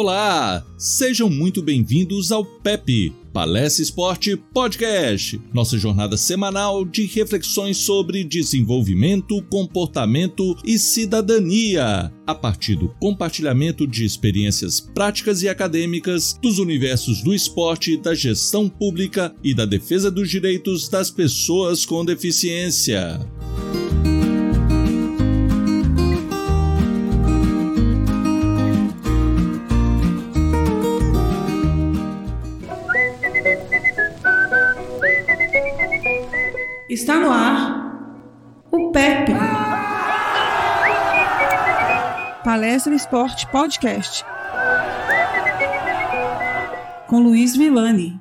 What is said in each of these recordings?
Olá, sejam muito bem-vindos ao PEP, Palestra Esporte Podcast, nossa jornada semanal de reflexões sobre desenvolvimento, comportamento e cidadania, a partir do compartilhamento de experiências práticas e acadêmicas dos universos do esporte, da gestão pública e da defesa dos direitos das pessoas com deficiência. Está no ar o PEP. Palestra Esporte Podcast. Com Luiz Villani.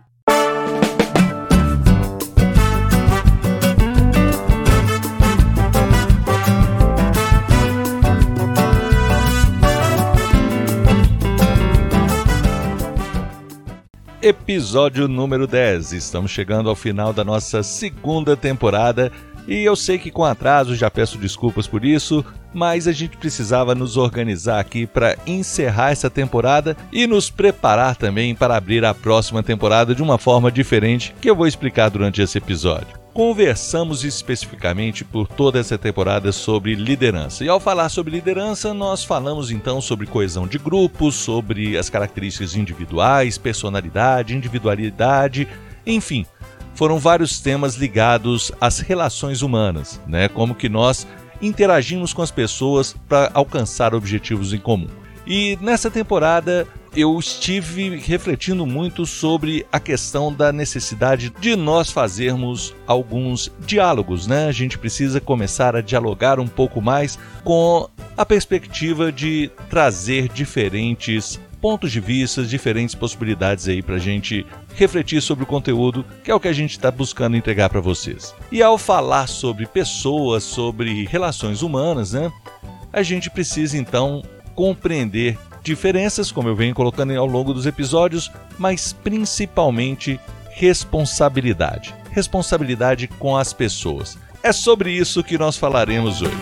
Episódio número 10. Estamos chegando ao final da nossa segunda temporada e eu sei que com atraso já peço desculpas por isso, mas a gente precisava nos organizar aqui para encerrar essa temporada e nos preparar também para abrir a próxima temporada de uma forma diferente que eu vou explicar durante esse episódio conversamos especificamente por toda essa temporada sobre liderança. E ao falar sobre liderança, nós falamos então sobre coesão de grupos, sobre as características individuais, personalidade, individualidade, enfim, foram vários temas ligados às relações humanas, né? Como que nós interagimos com as pessoas para alcançar objetivos em comum. E nessa temporada eu estive refletindo muito sobre a questão da necessidade de nós fazermos alguns diálogos, né? A gente precisa começar a dialogar um pouco mais com a perspectiva de trazer diferentes pontos de vista, diferentes possibilidades aí para a gente refletir sobre o conteúdo, que é o que a gente está buscando entregar para vocês. E ao falar sobre pessoas, sobre relações humanas, né? A gente precisa então compreender diferenças, como eu venho colocando ao longo dos episódios, mas principalmente responsabilidade. Responsabilidade com as pessoas. É sobre isso que nós falaremos hoje.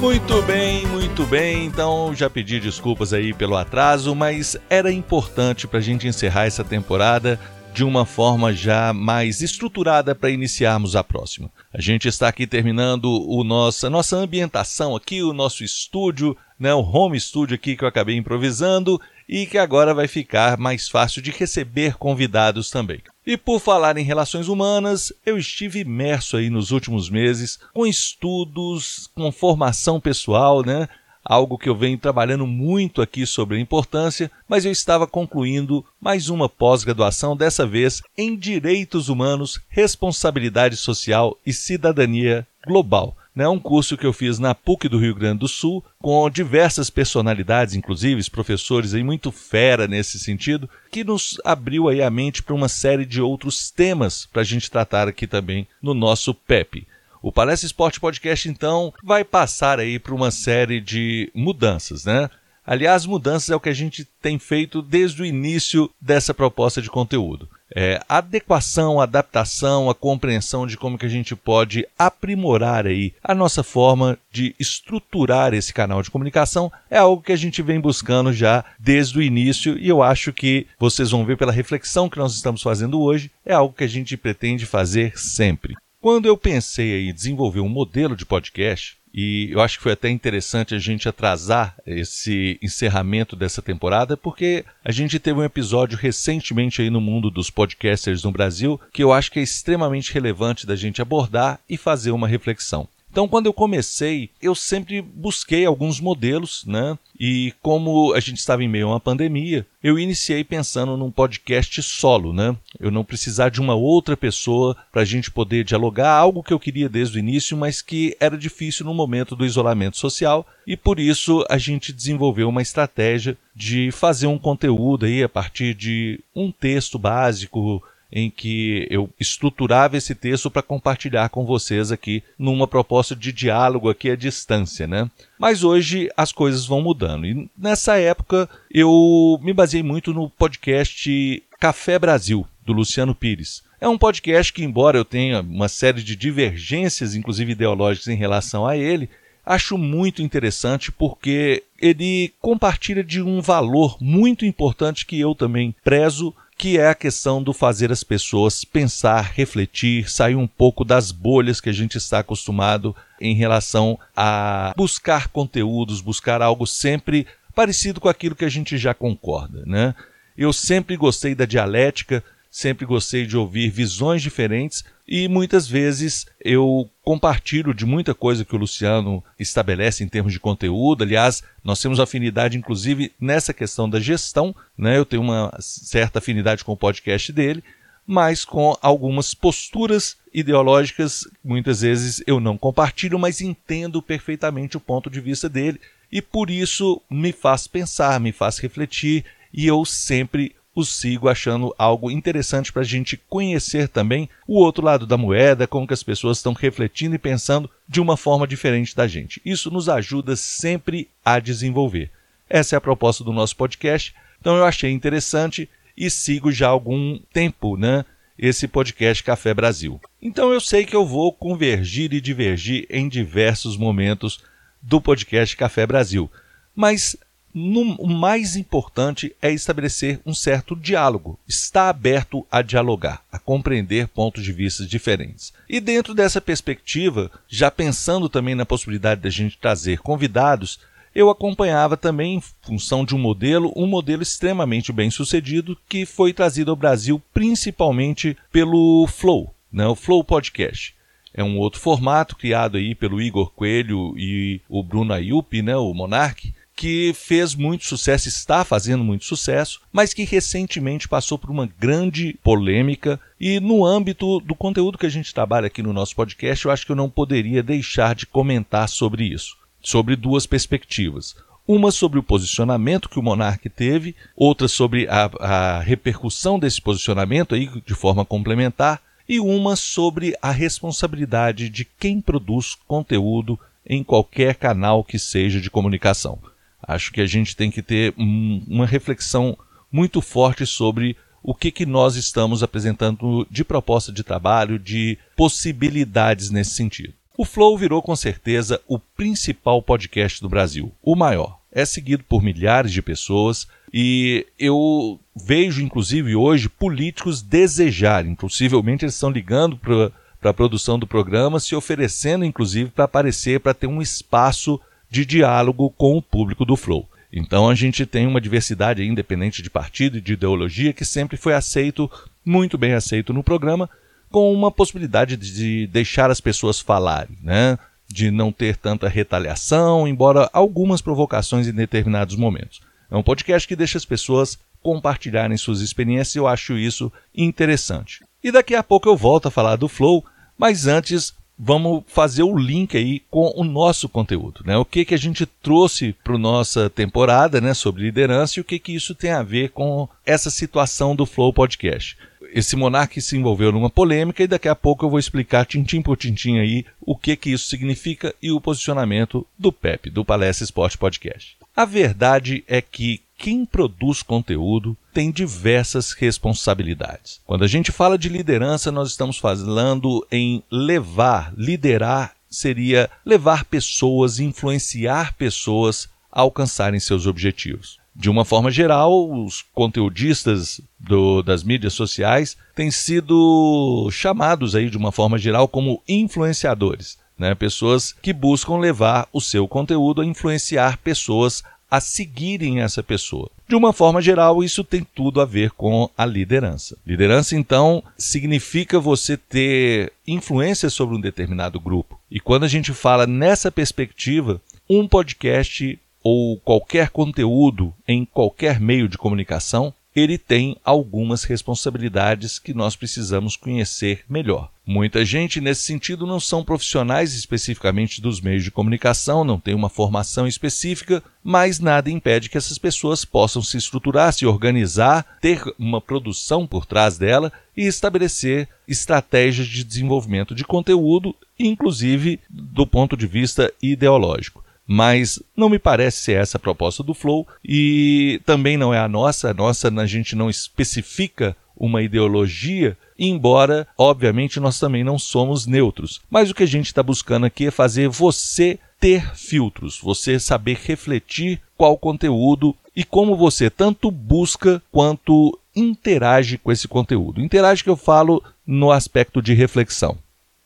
Muito bem, muito bem. Então já pedi desculpas aí pelo atraso, mas era importante para a gente encerrar essa temporada de uma forma já mais estruturada para iniciarmos a próxima. A gente está aqui terminando o nosso, a nossa ambientação aqui, o nosso estúdio, né, o home studio aqui que eu acabei improvisando e que agora vai ficar mais fácil de receber convidados também. E por falar em relações humanas, eu estive imerso aí nos últimos meses com estudos, com formação pessoal, né? Algo que eu venho trabalhando muito aqui sobre a importância, mas eu estava concluindo mais uma pós-graduação, dessa vez em Direitos Humanos, Responsabilidade Social e Cidadania Global. É um curso que eu fiz na PUC do Rio Grande do Sul, com diversas personalidades, inclusive professores aí muito fera nesse sentido, que nos abriu aí a mente para uma série de outros temas para a gente tratar aqui também no nosso PEP. O Palestra Esporte Podcast, então, vai passar aí por uma série de mudanças, né? Aliás, mudanças é o que a gente tem feito desde o início dessa proposta de conteúdo. É, adequação, adaptação, a compreensão de como que a gente pode aprimorar aí a nossa forma de estruturar esse canal de comunicação é algo que a gente vem buscando já desde o início e eu acho que vocês vão ver pela reflexão que nós estamos fazendo hoje, é algo que a gente pretende fazer sempre. Quando eu pensei em desenvolver um modelo de podcast, e eu acho que foi até interessante a gente atrasar esse encerramento dessa temporada, porque a gente teve um episódio recentemente aí no mundo dos podcasters no Brasil que eu acho que é extremamente relevante da gente abordar e fazer uma reflexão. Então, quando eu comecei, eu sempre busquei alguns modelos, né? E como a gente estava em meio a uma pandemia, eu iniciei pensando num podcast solo, né? Eu não precisar de uma outra pessoa para a gente poder dialogar, algo que eu queria desde o início, mas que era difícil no momento do isolamento social, e por isso a gente desenvolveu uma estratégia de fazer um conteúdo aí a partir de um texto básico, em que eu estruturava esse texto para compartilhar com vocês aqui numa proposta de diálogo aqui à distância, né? Mas hoje as coisas vão mudando. E nessa época eu me baseei muito no podcast Café Brasil, do Luciano Pires. É um podcast que, embora eu tenha uma série de divergências, inclusive ideológicas, em relação a ele, acho muito interessante porque ele compartilha de um valor muito importante que eu também prezo, que é a questão do fazer as pessoas pensar, refletir, sair um pouco das bolhas que a gente está acostumado em relação a buscar conteúdos, buscar algo sempre parecido com aquilo que a gente já concorda, né? Eu sempre gostei da dialética, sempre gostei de ouvir visões diferentes e muitas vezes eu compartilho de muita coisa que o Luciano estabelece em termos de conteúdo. Aliás, nós temos afinidade, inclusive, nessa questão da gestão. Né? Eu tenho uma certa afinidade com o podcast dele, mas com algumas posturas ideológicas, muitas vezes eu não compartilho, mas entendo perfeitamente o ponto de vista dele. E por isso me faz pensar, me faz refletir, e eu sempre o sigo achando algo interessante para a gente conhecer também o outro lado da moeda, como que as pessoas estão refletindo e pensando de uma forma diferente da gente. Isso nos ajuda sempre a desenvolver. Essa é a proposta do nosso podcast, então eu achei interessante e sigo já há algum tempo, né? Esse podcast Café Brasil. Então eu sei que eu vou convergir e divergir em diversos momentos do podcast Café Brasil. Mas no, o mais importante é estabelecer um certo diálogo, estar aberto a dialogar, a compreender pontos de vista diferentes. E dentro dessa perspectiva, já pensando também na possibilidade de a gente trazer convidados, eu acompanhava também, em função de um modelo, um modelo extremamente bem sucedido que foi trazido ao Brasil principalmente pelo Flow, né, o Flow Podcast. É um outro formato criado aí pelo Igor Coelho e o Bruno Ayup, né, o Monarque, que fez muito sucesso, está fazendo muito sucesso, mas que recentemente passou por uma grande polêmica. E no âmbito do conteúdo que a gente trabalha aqui no nosso podcast, eu acho que eu não poderia deixar de comentar sobre isso, sobre duas perspectivas. Uma sobre o posicionamento que o monarca teve, outra sobre a, a repercussão desse posicionamento aí de forma complementar, e uma sobre a responsabilidade de quem produz conteúdo em qualquer canal que seja de comunicação. Acho que a gente tem que ter um, uma reflexão muito forte sobre o que, que nós estamos apresentando de proposta de trabalho, de possibilidades nesse sentido. O Flow virou com certeza o principal podcast do Brasil, o maior. É seguido por milhares de pessoas e eu vejo, inclusive, hoje políticos desejarem, possivelmente eles estão ligando para a produção do programa, se oferecendo, inclusive, para aparecer, para ter um espaço de diálogo com o público do Flow. Então a gente tem uma diversidade independente de partido e de ideologia que sempre foi aceito, muito bem aceito no programa, com uma possibilidade de deixar as pessoas falarem, né? de não ter tanta retaliação, embora algumas provocações em determinados momentos. É um podcast que deixa as pessoas compartilharem suas experiências e eu acho isso interessante. E daqui a pouco eu volto a falar do Flow, mas antes vamos fazer o link aí com o nosso conteúdo, né? O que que a gente trouxe para nossa temporada, né, sobre liderança e o que que isso tem a ver com essa situação do Flow Podcast. Esse monarca se envolveu numa polêmica e daqui a pouco eu vou explicar tintim por tintim aí o que que isso significa e o posicionamento do PEP, do Palestra Esporte Podcast. A verdade é que quem produz conteúdo tem diversas responsabilidades. Quando a gente fala de liderança, nós estamos falando em levar, liderar seria levar pessoas, influenciar pessoas a alcançarem seus objetivos. De uma forma geral, os conteudistas do, das mídias sociais têm sido chamados aí de uma forma geral como influenciadores, né? pessoas que buscam levar o seu conteúdo a influenciar pessoas a seguirem essa pessoa. De uma forma geral, isso tem tudo a ver com a liderança. Liderança, então, significa você ter influência sobre um determinado grupo. E quando a gente fala nessa perspectiva, um podcast ou qualquer conteúdo em qualquer meio de comunicação ele tem algumas responsabilidades que nós precisamos conhecer melhor. Muita gente, nesse sentido, não são profissionais especificamente dos meios de comunicação, não tem uma formação específica, mas nada impede que essas pessoas possam se estruturar, se organizar, ter uma produção por trás dela e estabelecer estratégias de desenvolvimento de conteúdo, inclusive do ponto de vista ideológico mas não me parece ser essa a proposta do Flow e também não é a nossa. A nossa, a gente não especifica uma ideologia, embora, obviamente, nós também não somos neutros. Mas o que a gente está buscando aqui é fazer você ter filtros, você saber refletir qual conteúdo e como você tanto busca quanto interage com esse conteúdo. Interage que eu falo no aspecto de reflexão.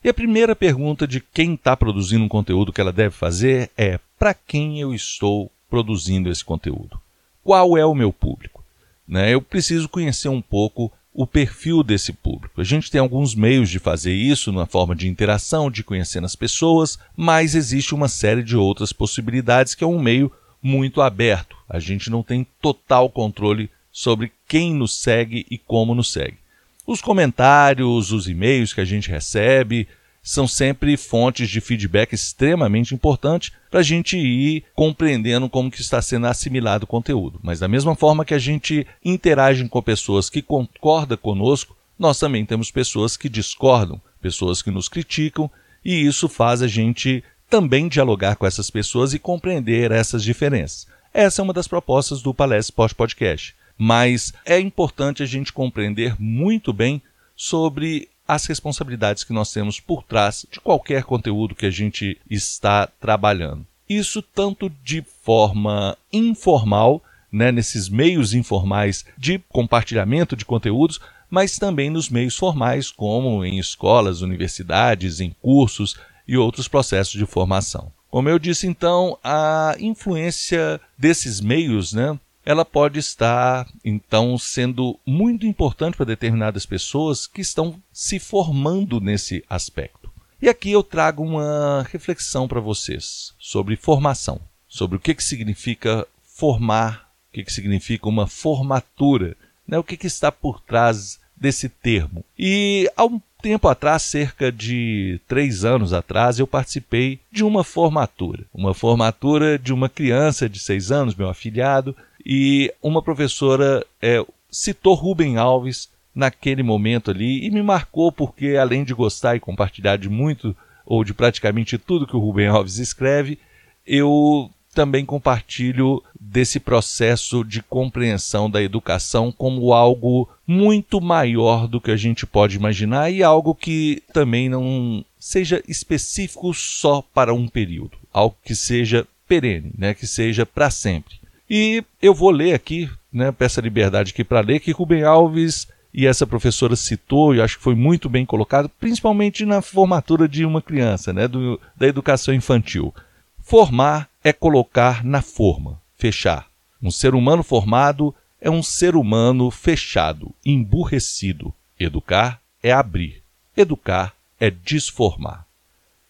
E a primeira pergunta de quem está produzindo um conteúdo que ela deve fazer é: para quem eu estou produzindo esse conteúdo? Qual é o meu público? Né? Eu preciso conhecer um pouco o perfil desse público. A gente tem alguns meios de fazer isso, na forma de interação, de conhecer as pessoas, mas existe uma série de outras possibilidades que é um meio muito aberto. A gente não tem total controle sobre quem nos segue e como nos segue. Os comentários, os e-mails que a gente recebe, são sempre fontes de feedback extremamente importantes para a gente ir compreendendo como que está sendo assimilado o conteúdo. Mas da mesma forma que a gente interage com pessoas que concordam conosco, nós também temos pessoas que discordam, pessoas que nos criticam, e isso faz a gente também dialogar com essas pessoas e compreender essas diferenças. Essa é uma das propostas do Palestra Sport Podcast. Mas é importante a gente compreender muito bem sobre as responsabilidades que nós temos por trás de qualquer conteúdo que a gente está trabalhando. Isso tanto de forma informal, né, nesses meios informais de compartilhamento de conteúdos, mas também nos meios formais, como em escolas, universidades, em cursos e outros processos de formação. Como eu disse então, a influência desses meios né, ela pode estar, então, sendo muito importante para determinadas pessoas que estão se formando nesse aspecto. E aqui eu trago uma reflexão para vocês sobre formação, sobre o que, que significa formar, o que, que significa uma formatura, né? o que, que está por trás desse termo. E há um tempo atrás, cerca de três anos atrás, eu participei de uma formatura. Uma formatura de uma criança de seis anos, meu afilhado, e uma professora é, citou Rubem Alves naquele momento ali e me marcou porque, além de gostar e compartilhar de muito ou de praticamente tudo que o Rubem Alves escreve, eu também compartilho desse processo de compreensão da educação como algo muito maior do que a gente pode imaginar e algo que também não seja específico só para um período, algo que seja perene, né, que seja para sempre. E eu vou ler aqui, né, peço a liberdade aqui para ler, que Rubem Alves e essa professora citou, e acho que foi muito bem colocado, principalmente na formatura de uma criança, né, do, da educação infantil. Formar é colocar na forma, fechar. Um ser humano formado é um ser humano fechado, emburrecido. Educar é abrir. Educar é desformar.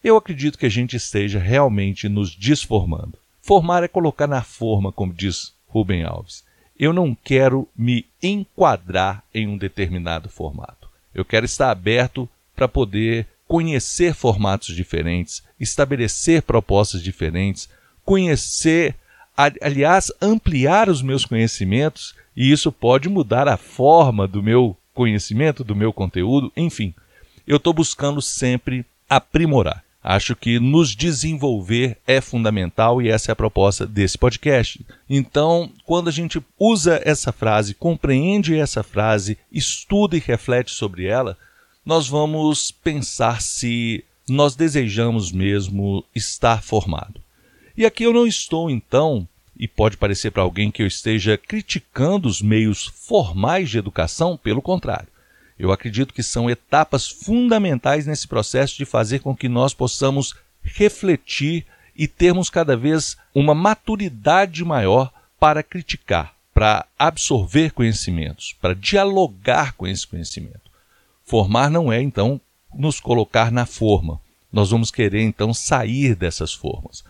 Eu acredito que a gente esteja realmente nos desformando. Formar é colocar na forma, como diz Rubem Alves. Eu não quero me enquadrar em um determinado formato. Eu quero estar aberto para poder conhecer formatos diferentes, estabelecer propostas diferentes, conhecer, aliás, ampliar os meus conhecimentos, e isso pode mudar a forma do meu conhecimento, do meu conteúdo, enfim. Eu estou buscando sempre aprimorar. Acho que nos desenvolver é fundamental e essa é a proposta desse podcast. Então, quando a gente usa essa frase, compreende essa frase, estuda e reflete sobre ela, nós vamos pensar se nós desejamos mesmo estar formado. E aqui eu não estou, então, e pode parecer para alguém que eu esteja criticando os meios formais de educação, pelo contrário. Eu acredito que são etapas fundamentais nesse processo de fazer com que nós possamos refletir e termos cada vez uma maturidade maior para criticar, para absorver conhecimentos, para dialogar com esse conhecimento. Formar não é, então, nos colocar na forma. Nós vamos querer, então, sair dessas formas.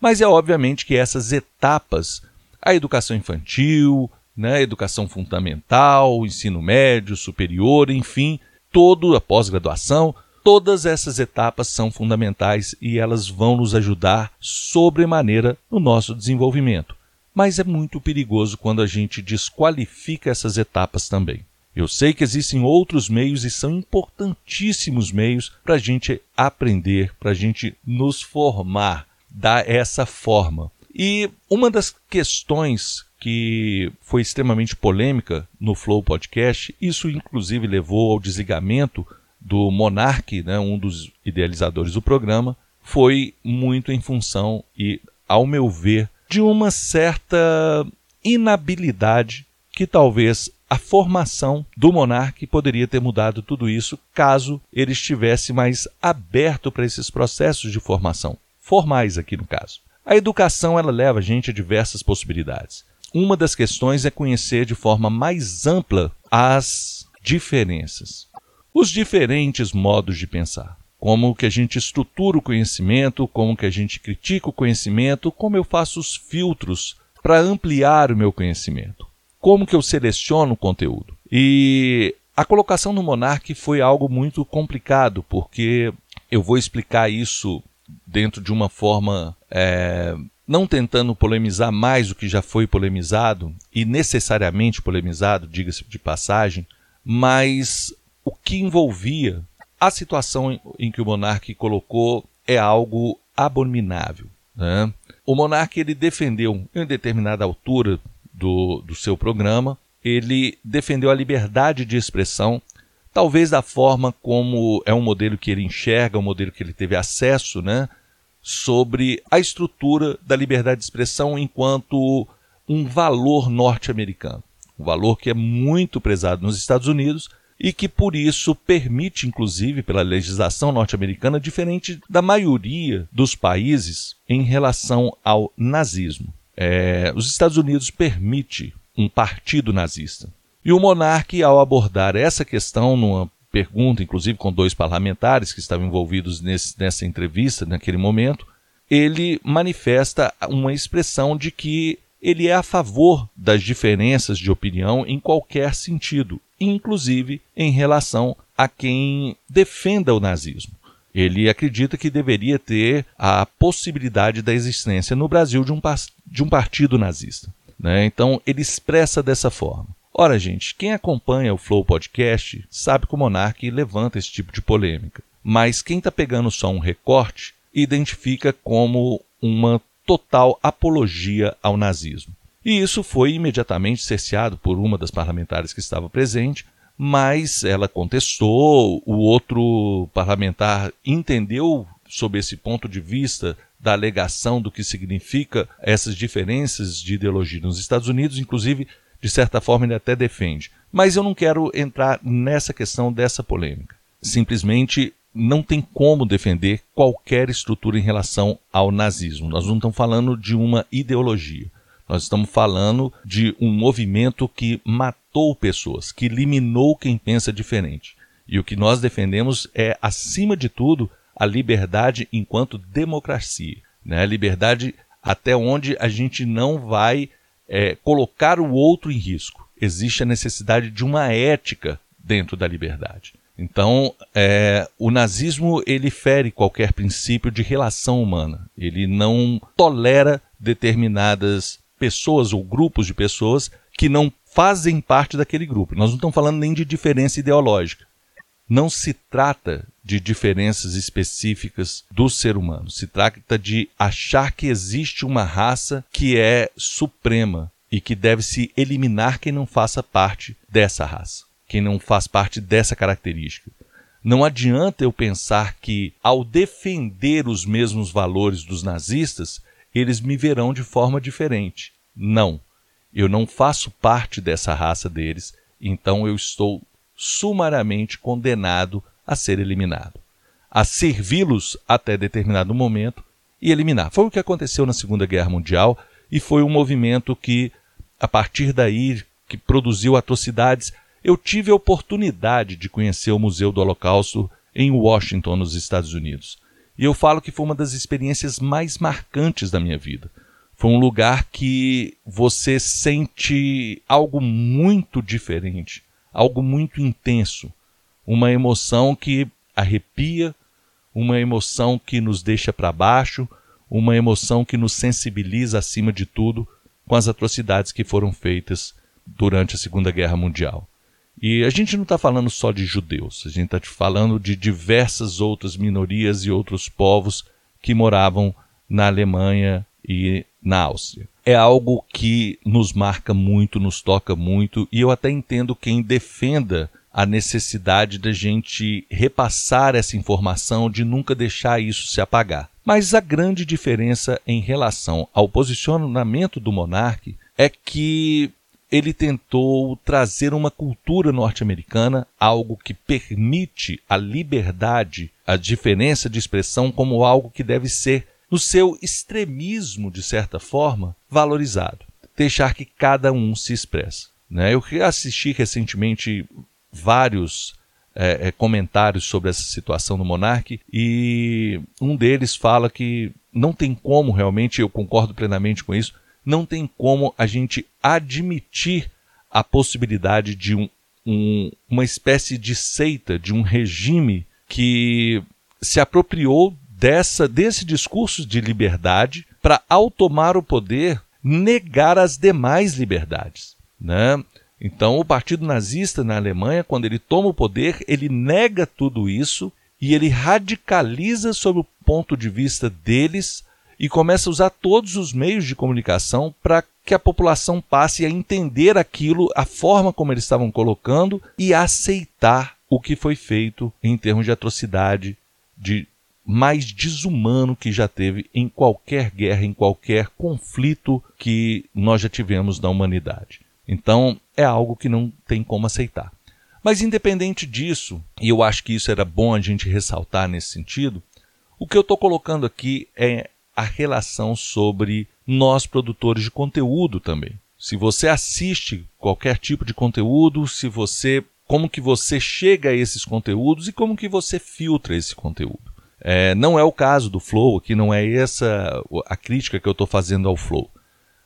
Mas é obviamente que essas etapas, a educação infantil, né, educação fundamental, ensino médio, superior, enfim, toda a pós-graduação, todas essas etapas são fundamentais e elas vão nos ajudar sobremaneira no nosso desenvolvimento. Mas é muito perigoso quando a gente desqualifica essas etapas também. Eu sei que existem outros meios e são importantíssimos meios para a gente aprender, para a gente nos formar, dar essa forma. E uma das questões que foi extremamente polêmica no Flow Podcast. Isso, inclusive, levou ao desligamento do Monark, né, um dos idealizadores do programa, foi muito em função e, ao meu ver, de uma certa inabilidade que talvez a formação do monarca poderia ter mudado tudo isso caso ele estivesse mais aberto para esses processos de formação, formais aqui no caso. A educação ela leva a gente a diversas possibilidades. Uma das questões é conhecer de forma mais ampla as diferenças, os diferentes modos de pensar. Como que a gente estrutura o conhecimento, como que a gente critica o conhecimento, como eu faço os filtros para ampliar o meu conhecimento como que eu seleciono o conteúdo. E a colocação no Monark foi algo muito complicado, porque eu vou explicar isso dentro de uma forma é, não tentando polemizar mais o que já foi polemizado e necessariamente polemizado, diga-se de passagem, mas o que envolvia a situação em que o monarca colocou é algo abominável. Né? O monarca ele defendeu em determinada altura do, do seu programa, ele defendeu a liberdade de expressão, talvez da forma como é um modelo que ele enxerga, um modelo que ele teve acesso, né, sobre a estrutura da liberdade de expressão enquanto um valor norte-americano, um valor que é muito prezado nos Estados Unidos e que por isso permite, inclusive pela legislação norte-americana, diferente da maioria dos países em relação ao nazismo. É, os Estados Unidos permite um partido nazista. E o monarca, ao abordar essa questão numa pergunta, inclusive com dois parlamentares que estavam envolvidos nesse, nessa entrevista, naquele momento, ele manifesta uma expressão de que ele é a favor das diferenças de opinião em qualquer sentido, inclusive em relação a quem defenda o nazismo. Ele acredita que deveria ter a possibilidade da existência no Brasil de um, de um partido nazista. Né? Então ele expressa dessa forma. Ora, gente, quem acompanha o Flow Podcast sabe que o Monark levanta esse tipo de polêmica. Mas quem está pegando só um recorte identifica como uma total apologia ao nazismo. E isso foi imediatamente cerceado por uma das parlamentares que estava presente, mas ela contestou, o outro parlamentar entendeu sob esse ponto de vista da alegação do que significa essas diferenças de ideologia nos Estados Unidos, inclusive, de certa forma, ele até defende. Mas eu não quero entrar nessa questão dessa polêmica. Simplesmente não tem como defender qualquer estrutura em relação ao nazismo. Nós não estamos falando de uma ideologia. Nós estamos falando de um movimento que matou pessoas, que eliminou quem pensa diferente. E o que nós defendemos é, acima de tudo, a liberdade enquanto democracia. Né? A liberdade até onde a gente não vai é, colocar o outro em risco. Existe a necessidade de uma ética dentro da liberdade. Então, é, o nazismo ele fere qualquer princípio de relação humana. Ele não tolera determinadas pessoas ou grupos de pessoas que não fazem parte daquele grupo. Nós não estamos falando nem de diferença ideológica. Não se trata de diferenças específicas do ser humano. Se trata de achar que existe uma raça que é suprema e que deve se eliminar quem não faça parte dessa raça, quem não faz parte dessa característica. Não adianta eu pensar que, ao defender os mesmos valores dos nazistas, eles me verão de forma diferente. Não, eu não faço parte dessa raça deles, então eu estou sumariamente condenado a ser eliminado, a servi-los até determinado momento e eliminar. Foi o que aconteceu na Segunda Guerra Mundial e foi um movimento que, a partir daí, que produziu atrocidades. Eu tive a oportunidade de conhecer o Museu do Holocausto em Washington, nos Estados Unidos. E eu falo que foi uma das experiências mais marcantes da minha vida. Foi um lugar que você sente algo muito diferente, algo muito intenso, uma emoção que arrepia, uma emoção que nos deixa para baixo, uma emoção que nos sensibiliza acima de tudo com as atrocidades que foram feitas durante a Segunda Guerra Mundial. E a gente não está falando só de judeus, a gente está falando de diversas outras minorias e outros povos que moravam na Alemanha e na Áustria. é algo que nos marca muito, nos toca muito, e eu até entendo quem defenda a necessidade da gente repassar essa informação, de nunca deixar isso se apagar. Mas a grande diferença em relação ao posicionamento do monarca é que ele tentou trazer uma cultura norte-americana, algo que permite a liberdade, a diferença de expressão como algo que deve ser, no seu extremismo, de certa forma, valorizado. Deixar que cada um se expresse. Né? Eu assisti recentemente vários é, é, comentários sobre essa situação no Monarque e um deles fala que não tem como realmente, eu concordo plenamente com isso, não tem como a gente admitir a possibilidade de um, um, uma espécie de seita, de um regime que se apropriou dessa desse discurso de liberdade para, ao tomar o poder, negar as demais liberdades. Né? Então, o Partido Nazista na Alemanha, quando ele toma o poder, ele nega tudo isso e ele radicaliza sob o ponto de vista deles e começa a usar todos os meios de comunicação para que a população passe a entender aquilo, a forma como eles estavam colocando e aceitar o que foi feito em termos de atrocidade, de mais desumano que já teve em qualquer guerra, em qualquer conflito que nós já tivemos na humanidade. Então, é algo que não tem como aceitar. Mas, independente disso, e eu acho que isso era bom a gente ressaltar nesse sentido, o que eu estou colocando aqui é a relação sobre nós produtores de conteúdo também. Se você assiste qualquer tipo de conteúdo, se você como que você chega a esses conteúdos e como que você filtra esse conteúdo. É, não é o caso do Flow, aqui não é essa a crítica que eu estou fazendo ao Flow,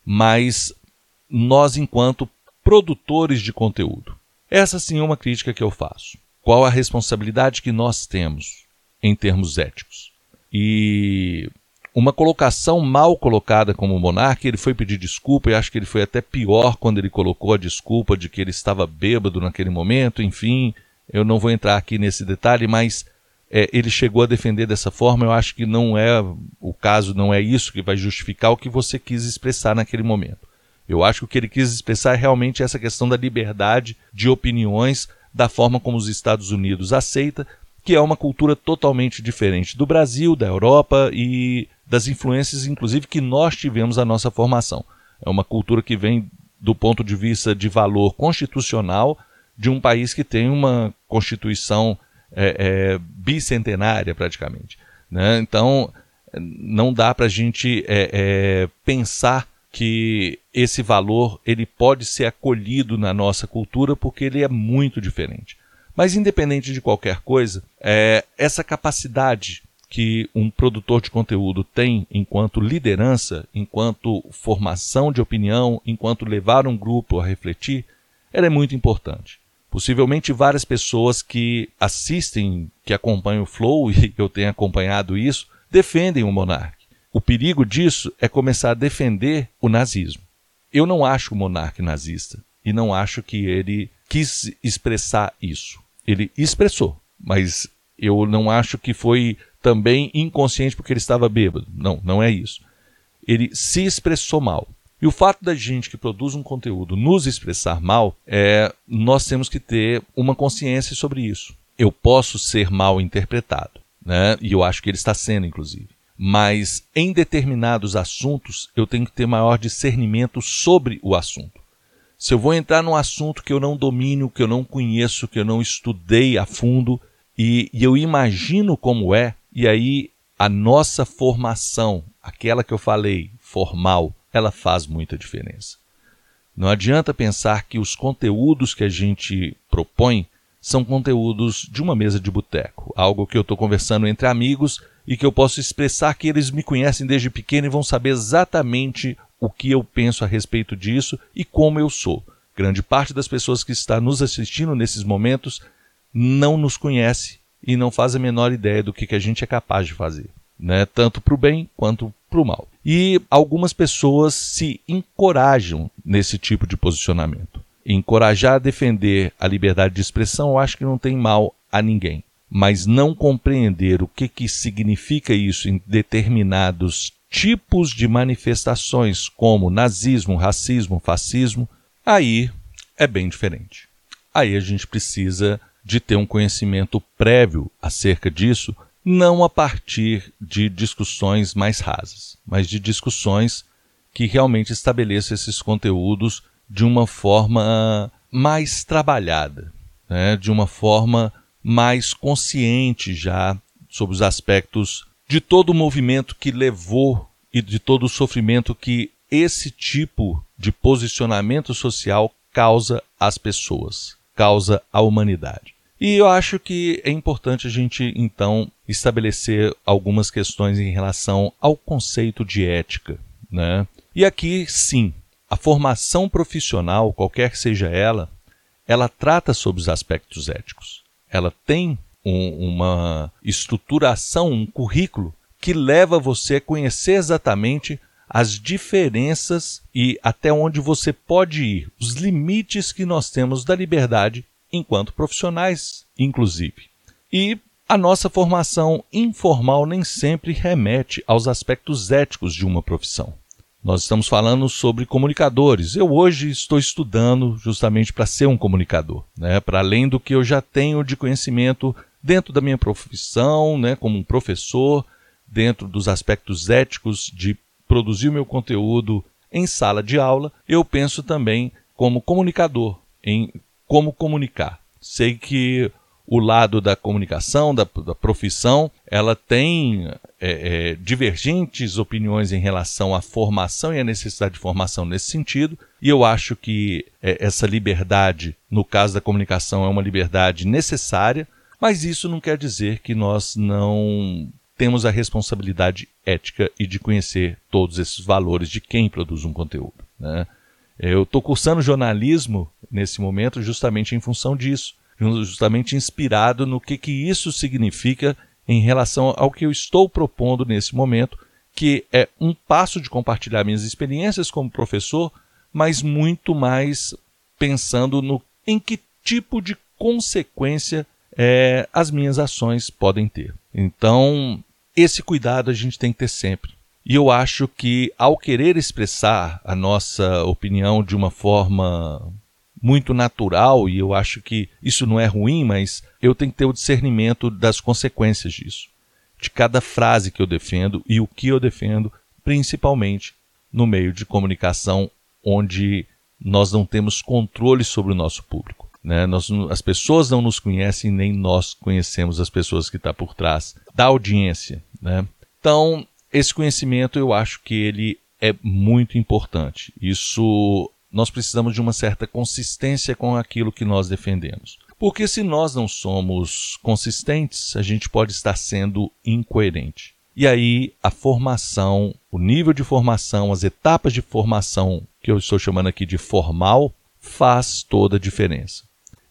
mas nós enquanto produtores de conteúdo. Essa sim é uma crítica que eu faço. Qual a responsabilidade que nós temos em termos éticos? E uma colocação mal colocada como monarca, ele foi pedir desculpa, e acho que ele foi até pior quando ele colocou a desculpa de que ele estava bêbado naquele momento, enfim, eu não vou entrar aqui nesse detalhe, mas é, ele chegou a defender dessa forma, eu acho que não é o caso, não é isso que vai justificar o que você quis expressar naquele momento. Eu acho que o que ele quis expressar é realmente essa questão da liberdade de opiniões, da forma como os Estados Unidos aceita, que é uma cultura totalmente diferente do Brasil, da Europa e das influências, inclusive, que nós tivemos na nossa formação. É uma cultura que vem do ponto de vista de valor constitucional de um país que tem uma constituição é, é, bicentenária, praticamente. Né? Então, não dá para a gente é, é, pensar que esse valor ele pode ser acolhido na nossa cultura porque ele é muito diferente. Mas independente de qualquer coisa, é, essa capacidade que um produtor de conteúdo tem enquanto liderança, enquanto formação de opinião, enquanto levar um grupo a refletir, ela é muito importante. Possivelmente várias pessoas que assistem, que acompanham o Flow, e eu tenho acompanhado isso, defendem o monarca. O perigo disso é começar a defender o nazismo. Eu não acho o monarca nazista e não acho que ele quis expressar isso. Ele expressou, mas eu não acho que foi também inconsciente porque ele estava bêbado. Não, não é isso. Ele se expressou mal. E o fato da gente que produz um conteúdo nos expressar mal, é, nós temos que ter uma consciência sobre isso. Eu posso ser mal interpretado, né? e eu acho que ele está sendo, inclusive. Mas em determinados assuntos, eu tenho que ter maior discernimento sobre o assunto. Se eu vou entrar num assunto que eu não domino, que eu não conheço, que eu não estudei a fundo, e, e eu imagino como é, e aí a nossa formação, aquela que eu falei, formal, ela faz muita diferença. Não adianta pensar que os conteúdos que a gente propõe são conteúdos de uma mesa de boteco, algo que eu estou conversando entre amigos e que eu posso expressar que eles me conhecem desde pequeno e vão saber exatamente o que eu penso a respeito disso e como eu sou. Grande parte das pessoas que está nos assistindo nesses momentos não nos conhece e não faz a menor ideia do que, que a gente é capaz de fazer, né? tanto para o bem quanto para o mal. E algumas pessoas se encorajam nesse tipo de posicionamento. Encorajar a defender a liberdade de expressão, eu acho que não tem mal a ninguém. Mas não compreender o que, que significa isso em determinados tipos de manifestações como nazismo, racismo, fascismo, aí é bem diferente. Aí a gente precisa de ter um conhecimento prévio acerca disso, não a partir de discussões mais rasas, mas de discussões que realmente estabeleçam esses conteúdos de uma forma mais trabalhada, né? de uma forma mais consciente já sobre os aspectos de todo o movimento que levou e de todo o sofrimento que esse tipo de posicionamento social causa às pessoas, causa à humanidade. E eu acho que é importante a gente então estabelecer algumas questões em relação ao conceito de ética, né? E aqui sim, a formação profissional, qualquer que seja ela, ela trata sobre os aspectos éticos. Ela tem um, uma estruturação, um currículo que leva você a conhecer exatamente as diferenças e até onde você pode ir, os limites que nós temos da liberdade enquanto profissionais, inclusive. E a nossa formação informal nem sempre remete aos aspectos éticos de uma profissão. Nós estamos falando sobre comunicadores. Eu hoje estou estudando justamente para ser um comunicador, né? para além do que eu já tenho de conhecimento dentro da minha profissão, né? como um professor, dentro dos aspectos éticos de produzir o meu conteúdo em sala de aula, eu penso também como comunicador, em como comunicar. Sei que o lado da comunicação, da, da profissão, ela tem é, é, divergentes opiniões em relação à formação e à necessidade de formação nesse sentido, e eu acho que é, essa liberdade, no caso da comunicação, é uma liberdade necessária, mas isso não quer dizer que nós não temos a responsabilidade ética e de conhecer todos esses valores de quem produz um conteúdo. Né? Eu estou cursando jornalismo nesse momento justamente em função disso justamente inspirado no que, que isso significa em relação ao que eu estou propondo nesse momento, que é um passo de compartilhar minhas experiências como professor, mas muito mais pensando no em que tipo de consequência é, as minhas ações podem ter. Então, esse cuidado a gente tem que ter sempre. E eu acho que ao querer expressar a nossa opinião de uma forma muito natural e eu acho que isso não é ruim, mas eu tenho que ter o discernimento das consequências disso, de cada frase que eu defendo e o que eu defendo, principalmente no meio de comunicação onde nós não temos controle sobre o nosso público. Né? Nós, as pessoas não nos conhecem, nem nós conhecemos as pessoas que estão tá por trás da audiência. Né? Então, esse conhecimento eu acho que ele é muito importante. Isso nós precisamos de uma certa consistência com aquilo que nós defendemos. Porque se nós não somos consistentes, a gente pode estar sendo incoerente. E aí a formação, o nível de formação, as etapas de formação, que eu estou chamando aqui de formal, faz toda a diferença.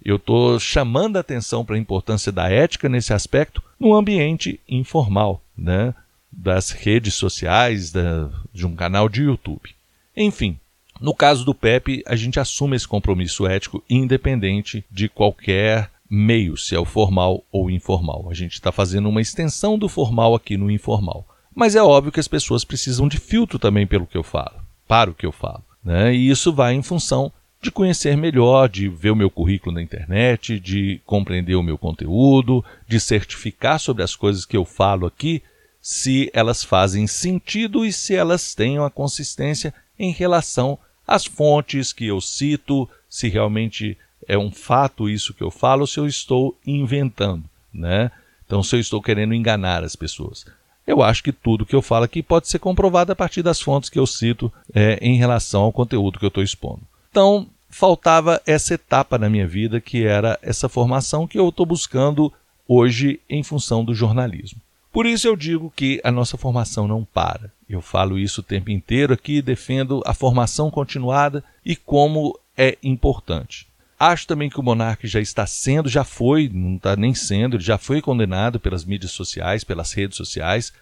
Eu estou chamando a atenção para a importância da ética nesse aspecto no ambiente informal, né? das redes sociais, da, de um canal de YouTube. Enfim, no caso do PEP, a gente assume esse compromisso ético independente de qualquer meio, se é o formal ou informal. A gente está fazendo uma extensão do formal aqui no informal. Mas é óbvio que as pessoas precisam de filtro também pelo que eu falo, para o que eu falo. Né? E isso vai em função de conhecer melhor, de ver o meu currículo na internet, de compreender o meu conteúdo, de certificar sobre as coisas que eu falo aqui, se elas fazem sentido e se elas têm uma consistência em relação às fontes que eu cito, se realmente é um fato isso que eu falo, se eu estou inventando, né? Então, se eu estou querendo enganar as pessoas. Eu acho que tudo que eu falo aqui pode ser comprovado a partir das fontes que eu cito é, em relação ao conteúdo que eu estou expondo. Então, faltava essa etapa na minha vida, que era essa formação que eu estou buscando hoje em função do jornalismo. Por isso eu digo que a nossa formação não para. Eu falo isso o tempo inteiro aqui, defendo a formação continuada e como é importante. Acho também que o monarca já está sendo, já foi, não está nem sendo, já foi condenado pelas mídias sociais, pelas redes sociais,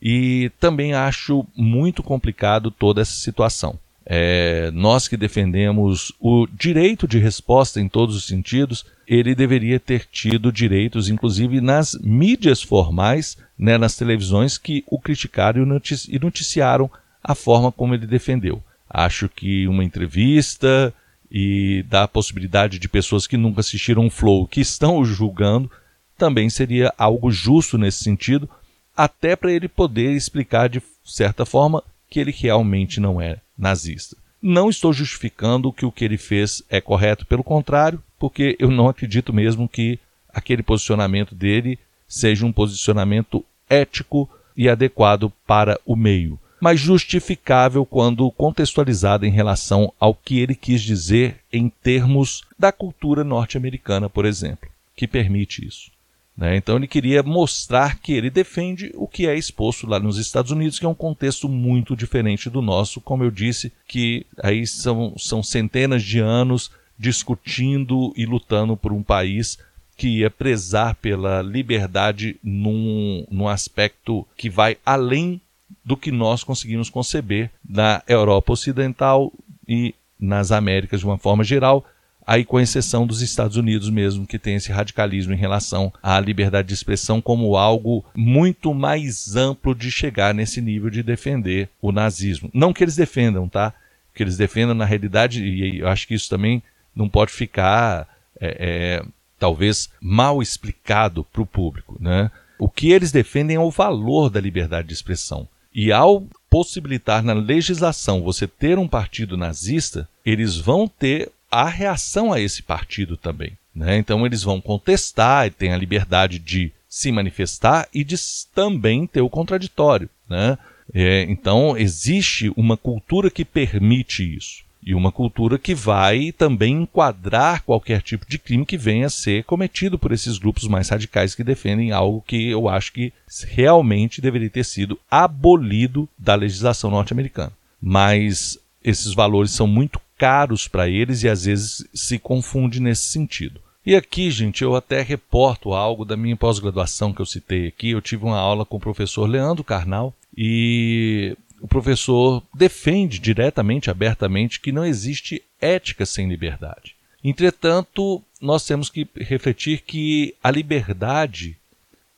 e também acho muito complicado toda essa situação. É, nós que defendemos o direito de resposta em todos os sentidos, ele deveria ter tido direitos, inclusive nas mídias formais, né, nas televisões que o criticaram e noticiaram a forma como ele defendeu. Acho que uma entrevista e da possibilidade de pessoas que nunca assistiram um Flow que estão o julgando também seria algo justo nesse sentido, até para ele poder explicar de certa forma que ele realmente não é nazista. Não estou justificando que o que ele fez é correto, pelo contrário, porque eu não acredito mesmo que aquele posicionamento dele seja um posicionamento ético e adequado para o meio, mas justificável quando contextualizado em relação ao que ele quis dizer em termos da cultura norte-americana, por exemplo, que permite isso. Né? Então ele queria mostrar que ele defende o que é exposto lá nos Estados Unidos, que é um contexto muito diferente do nosso, como eu disse, que aí são, são centenas de anos discutindo e lutando por um país que ia prezar pela liberdade num, num aspecto que vai além do que nós conseguimos conceber na Europa Ocidental e nas Américas de uma forma geral, aí com exceção dos Estados Unidos mesmo, que tem esse radicalismo em relação à liberdade de expressão como algo muito mais amplo de chegar nesse nível de defender o nazismo. Não que eles defendam, tá? Que eles defendam na realidade, e eu acho que isso também não pode ficar é, é, talvez mal explicado para o público, né? O que eles defendem é o valor da liberdade de expressão. E ao possibilitar na legislação você ter um partido nazista, eles vão ter a reação a esse partido também. Né? Então eles vão contestar, têm a liberdade de se manifestar e de também ter o contraditório. Né? É, então existe uma cultura que permite isso. E uma cultura que vai também enquadrar qualquer tipo de crime que venha a ser cometido por esses grupos mais radicais que defendem algo que eu acho que realmente deveria ter sido abolido da legislação norte-americana. Mas esses valores são muito caros para eles e às vezes se confunde nesse sentido. E aqui, gente, eu até reporto algo da minha pós-graduação que eu citei aqui. Eu tive uma aula com o professor Leandro Carnal e o professor defende diretamente, abertamente, que não existe ética sem liberdade. Entretanto, nós temos que refletir que a liberdade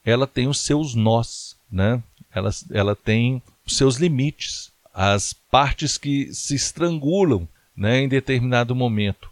ela tem os seus nós, né? ela, ela tem os seus limites, as partes que se estrangulam né, em determinado momento.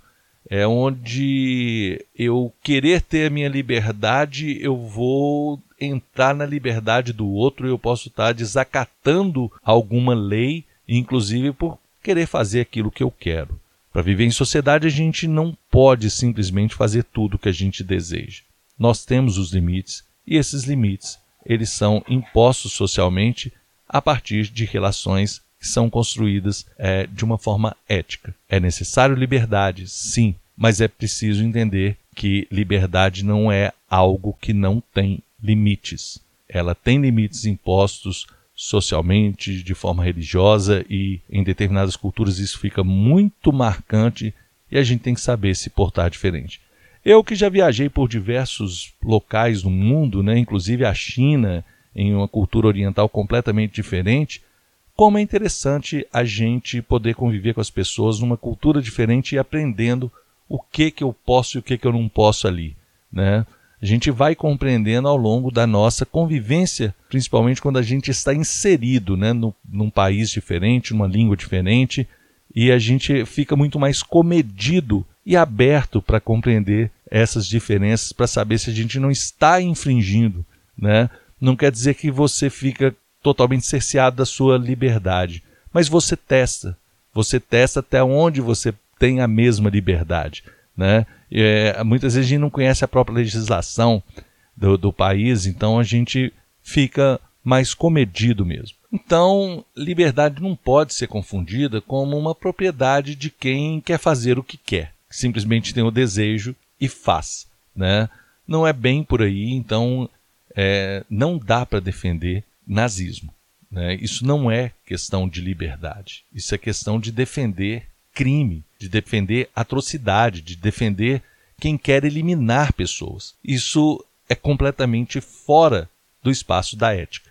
É onde eu querer ter a minha liberdade, eu vou entrar na liberdade do outro, eu posso estar desacatando alguma lei, inclusive por querer fazer aquilo que eu quero. Para viver em sociedade, a gente não pode simplesmente fazer tudo o que a gente deseja. Nós temos os limites e esses limites, eles são impostos socialmente a partir de relações que são construídas é, de uma forma ética. É necessário liberdade, sim, mas é preciso entender que liberdade não é algo que não tem limites. Ela tem limites impostos socialmente, de forma religiosa e em determinadas culturas isso fica muito marcante e a gente tem que saber se portar diferente. Eu que já viajei por diversos locais no mundo, né, inclusive a China, em uma cultura oriental completamente diferente, como é interessante a gente poder conviver com as pessoas numa cultura diferente e aprendendo o que que eu posso e o que que eu não posso ali, né? A gente vai compreendendo ao longo da nossa convivência, principalmente quando a gente está inserido, né, no, num país diferente, numa língua diferente, e a gente fica muito mais comedido e aberto para compreender essas diferenças, para saber se a gente não está infringindo, né? Não quer dizer que você fica totalmente cerceado da sua liberdade. Mas você testa. Você testa até onde você tem a mesma liberdade. Né? É, muitas vezes a gente não conhece a própria legislação do, do país, então a gente fica mais comedido mesmo. Então, liberdade não pode ser confundida como uma propriedade de quem quer fazer o que quer, simplesmente tem o desejo e faz. Né? Não é bem por aí, então é, não dá para defender nazismo. Né? Isso não é questão de liberdade. Isso é questão de defender crime, de defender atrocidade, de defender quem quer eliminar pessoas. Isso é completamente fora do espaço da ética.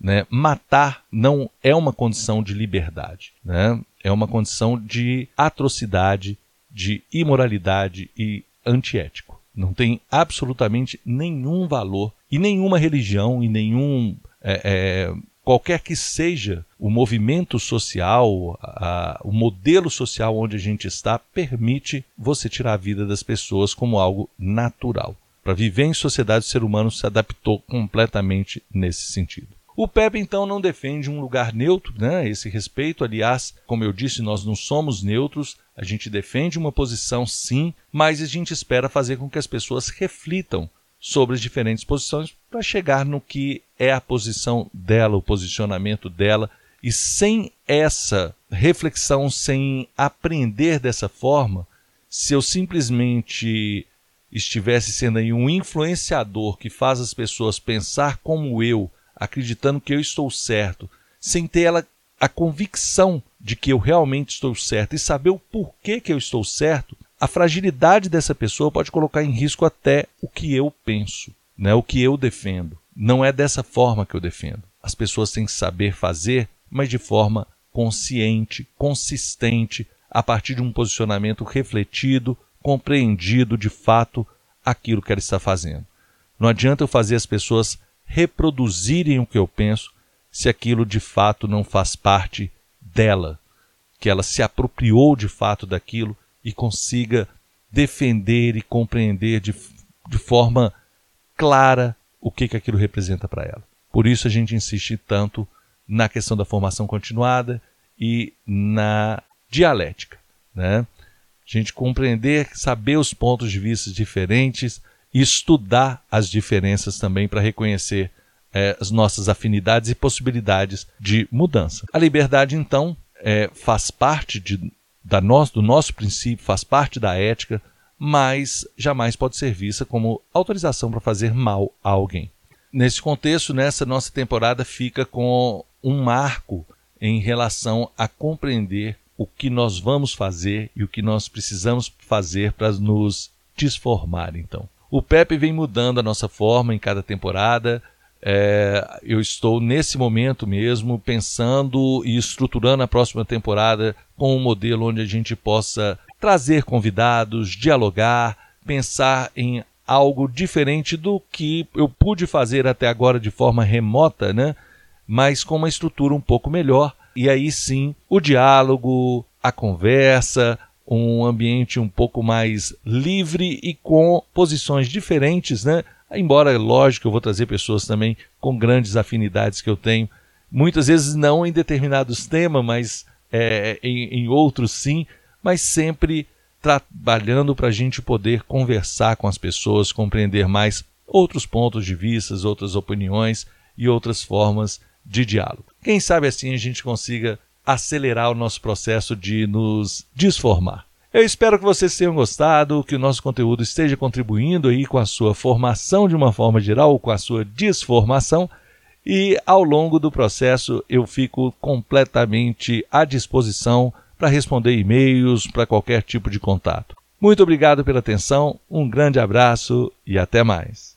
Né? Matar não é uma condição de liberdade, né? é uma condição de atrocidade, de imoralidade e antiético. Não tem absolutamente nenhum valor e nenhuma religião e nenhum é, é, qualquer que seja o movimento social, a, o modelo social onde a gente está, permite você tirar a vida das pessoas como algo natural. Para viver em sociedade, o ser humano se adaptou completamente nesse sentido. O Pepe, então, não defende um lugar neutro, né? Esse respeito, aliás, como eu disse, nós não somos neutros, a gente defende uma posição sim, mas a gente espera fazer com que as pessoas reflitam sobre as diferentes posições para chegar no que é a posição dela, o posicionamento dela. E sem essa reflexão, sem aprender dessa forma, se eu simplesmente estivesse sendo aí um influenciador que faz as pessoas pensar como eu, acreditando que eu estou certo, sem ter ela a convicção de que eu realmente estou certo e saber o porquê que eu estou certo, a fragilidade dessa pessoa pode colocar em risco até o que eu penso, né? o que eu defendo. Não é dessa forma que eu defendo. As pessoas têm que saber fazer, mas de forma consciente, consistente, a partir de um posicionamento refletido, compreendido de fato aquilo que ela está fazendo. Não adianta eu fazer as pessoas reproduzirem o que eu penso se aquilo de fato não faz parte dela, que ela se apropriou de fato daquilo e consiga defender e compreender de, de forma clara o que, que aquilo representa para ela. Por isso a gente insiste tanto na questão da formação continuada e na dialética. Né? A gente compreender, saber os pontos de vista diferentes, e estudar as diferenças também para reconhecer é, as nossas afinidades e possibilidades de mudança. A liberdade, então, é, faz parte de, da do nosso princípio, faz parte da ética, mas jamais pode ser vista como autorização para fazer mal a alguém. Nesse contexto, nessa nossa temporada fica com um marco em relação a compreender o que nós vamos fazer e o que nós precisamos fazer para nos desformar, então. O Pepe vem mudando a nossa forma em cada temporada. É, eu estou nesse momento mesmo pensando e estruturando a próxima temporada com um modelo onde a gente possa trazer convidados, dialogar, pensar em algo diferente do que eu pude fazer até agora de forma remota, né? Mas com uma estrutura um pouco melhor. E aí sim, o diálogo, a conversa, um ambiente um pouco mais livre e com posições diferentes, né? Embora, lógico, eu vou trazer pessoas também com grandes afinidades que eu tenho, muitas vezes não em determinados temas, mas é, em, em outros sim, mas sempre trabalhando para a gente poder conversar com as pessoas, compreender mais outros pontos de vista, outras opiniões e outras formas de diálogo. Quem sabe assim a gente consiga acelerar o nosso processo de nos desformar. Eu espero que vocês tenham gostado, que o nosso conteúdo esteja contribuindo aí com a sua formação de uma forma geral, com a sua desformação. E ao longo do processo eu fico completamente à disposição para responder e-mails, para qualquer tipo de contato. Muito obrigado pela atenção, um grande abraço e até mais.